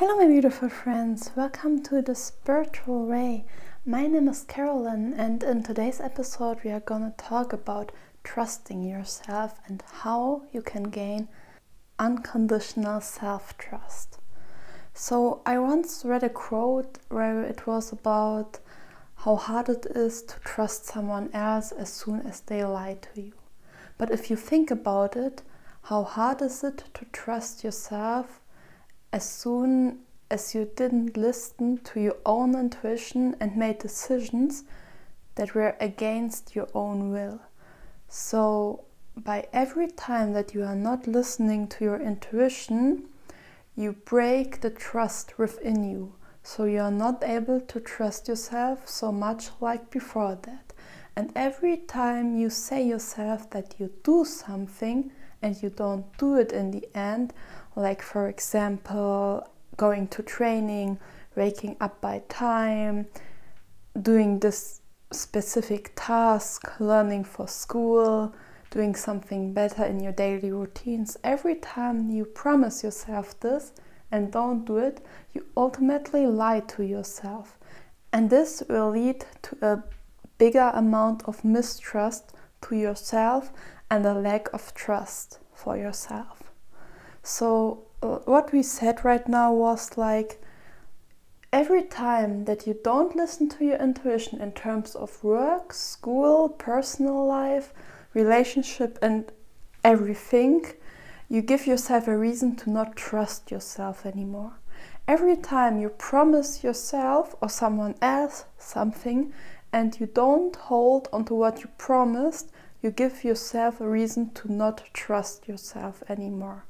Hello, my beautiful friends. Welcome to the Spiritual Ray. My name is Carolyn, and in today's episode, we are going to talk about trusting yourself and how you can gain unconditional self trust. So, I once read a quote where it was about how hard it is to trust someone else as soon as they lie to you. But if you think about it, how hard is it to trust yourself as soon as you didn't listen to your own intuition and made decisions that were against your own will? So, by every time that you are not listening to your intuition, you break the trust within you. So, you are not able to trust yourself so much like before that. And every time you say yourself that you do something and you don't do it in the end, like for example, going to training, waking up by time, doing this specific task, learning for school, doing something better in your daily routines, every time you promise yourself this and don't do it, you ultimately lie to yourself. And this will lead to a bigger amount of mistrust to yourself and a lack of trust for yourself. So, uh, what we said right now was like every time that you don't listen to your intuition in terms of work, school, personal life, relationship, and everything, you give yourself a reason to not trust yourself anymore. Every time you promise yourself or someone else something and you don't hold onto what you promised, you give yourself a reason to not trust yourself anymore.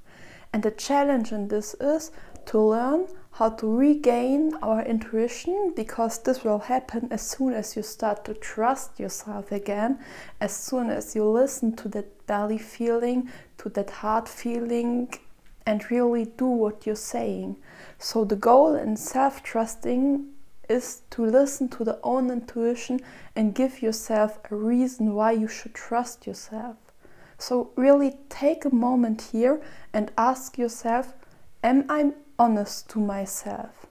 And the challenge in this is to learn how to regain our intuition because this will happen as soon as you start to trust yourself again, as soon as you listen to that belly feeling, to that heart feeling, and really do what you're saying. So, the goal in self trusting is to listen to the own intuition and give yourself a reason why you should trust yourself. So, really take a moment here and ask yourself Am I honest to myself?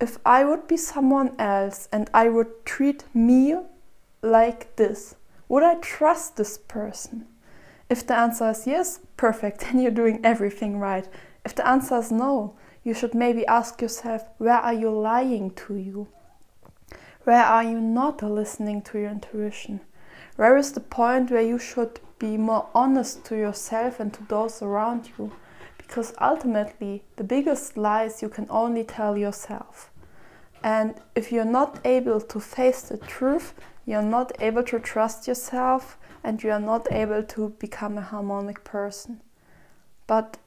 If I would be someone else and I would treat me like this, would I trust this person? If the answer is yes, perfect, then you're doing everything right. If the answer is no, you should maybe ask yourself where are you lying to you? Where are you not listening to your intuition? Where is the point where you should be more honest to yourself and to those around you? Because ultimately, the biggest lies you can only tell yourself. And if you're not able to face the truth, you're not able to trust yourself and you are not able to become a harmonic person. But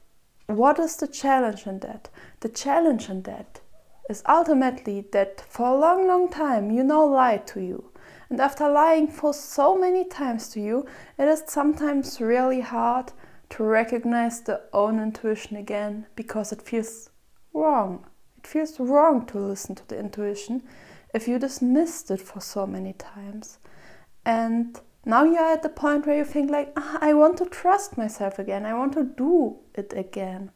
what is the challenge in that? The challenge in that is ultimately that for a long, long time you now lied to you. And after lying for so many times to you, it is sometimes really hard to recognize the own intuition again because it feels wrong. It feels wrong to listen to the intuition if you dismissed it for so many times. And now you're at the point where you think like ah, i want to trust myself again. I want to do it again.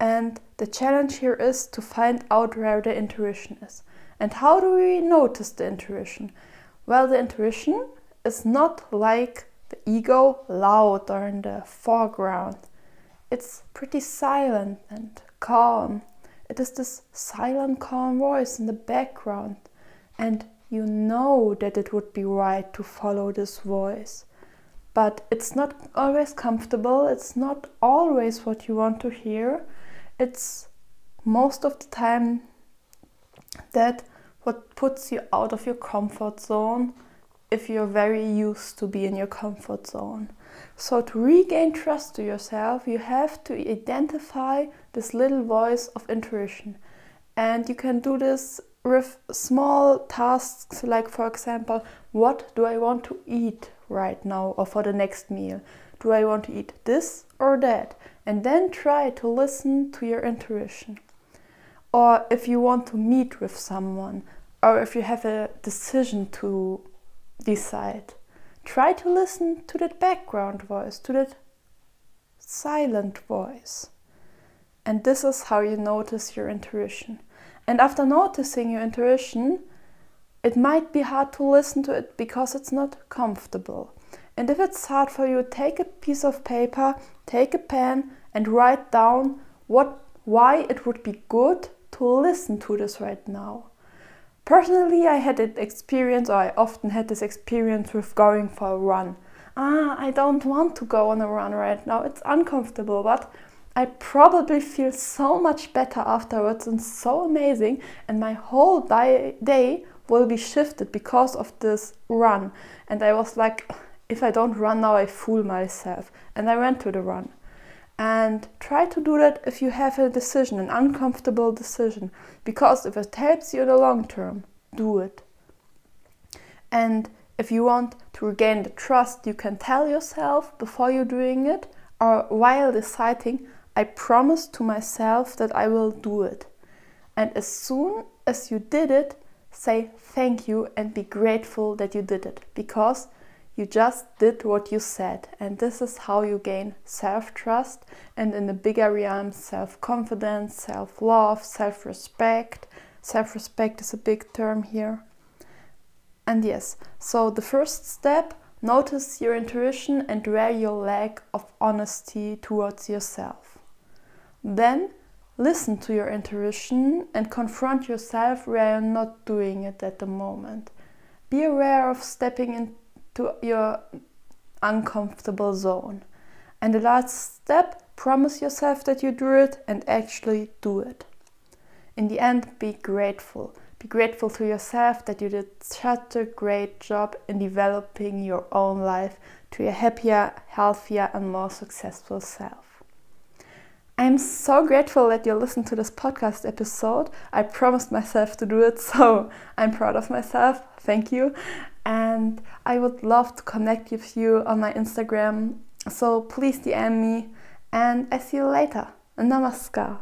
And the challenge here is to find out where the intuition is. And how do we notice the intuition? Well the intuition is not like the ego loud or in the foreground. It's pretty silent and calm. It is this silent calm voice in the background. And you know that it would be right to follow this voice. But it's not always comfortable, it's not always what you want to hear. It's most of the time that what puts you out of your comfort zone if you're very used to be in your comfort zone. So, to regain trust to yourself, you have to identify this little voice of intuition. And you can do this with small tasks like for example what do i want to eat right now or for the next meal? Do i want to eat this or that? And then try to listen to your intuition. Or if you want to meet with someone or if you have a decision to decide try to listen to that background voice to that silent voice. And this is how you notice your intuition. And after noticing your intuition, it might be hard to listen to it because it's not comfortable. And if it's hard for you, take a piece of paper, take a pen, and write down what why it would be good to listen to this right now. Personally, I had an experience, or I often had this experience with going for a run. Ah, I don't want to go on a run right now, it's uncomfortable, but I probably feel so much better afterwards and so amazing, and my whole day will be shifted because of this run. And I was like, if I don't run now, I fool myself. And I went to the run. And try to do that if you have a decision, an uncomfortable decision, because if it helps you in the long term, do it. And if you want to regain the trust, you can tell yourself before you're doing it or while deciding, I promise to myself that I will do it. And as soon as you did it, say thank you and be grateful that you did it because you just did what you said. And this is how you gain self trust and, in the bigger realm, self confidence, self love, self respect. Self respect is a big term here. And yes, so the first step notice your intuition and where your lack of honesty towards yourself. Then listen to your intuition and confront yourself where you're not doing it at the moment. Be aware of stepping into your uncomfortable zone. And the last step, promise yourself that you do it and actually do it. In the end, be grateful. Be grateful to yourself that you did such a great job in developing your own life to a happier, healthier, and more successful self. I'm so grateful that you listened to this podcast episode. I promised myself to do it, so I'm proud of myself. Thank you. And I would love to connect with you on my Instagram. So please DM me, and I see you later. Namaskar.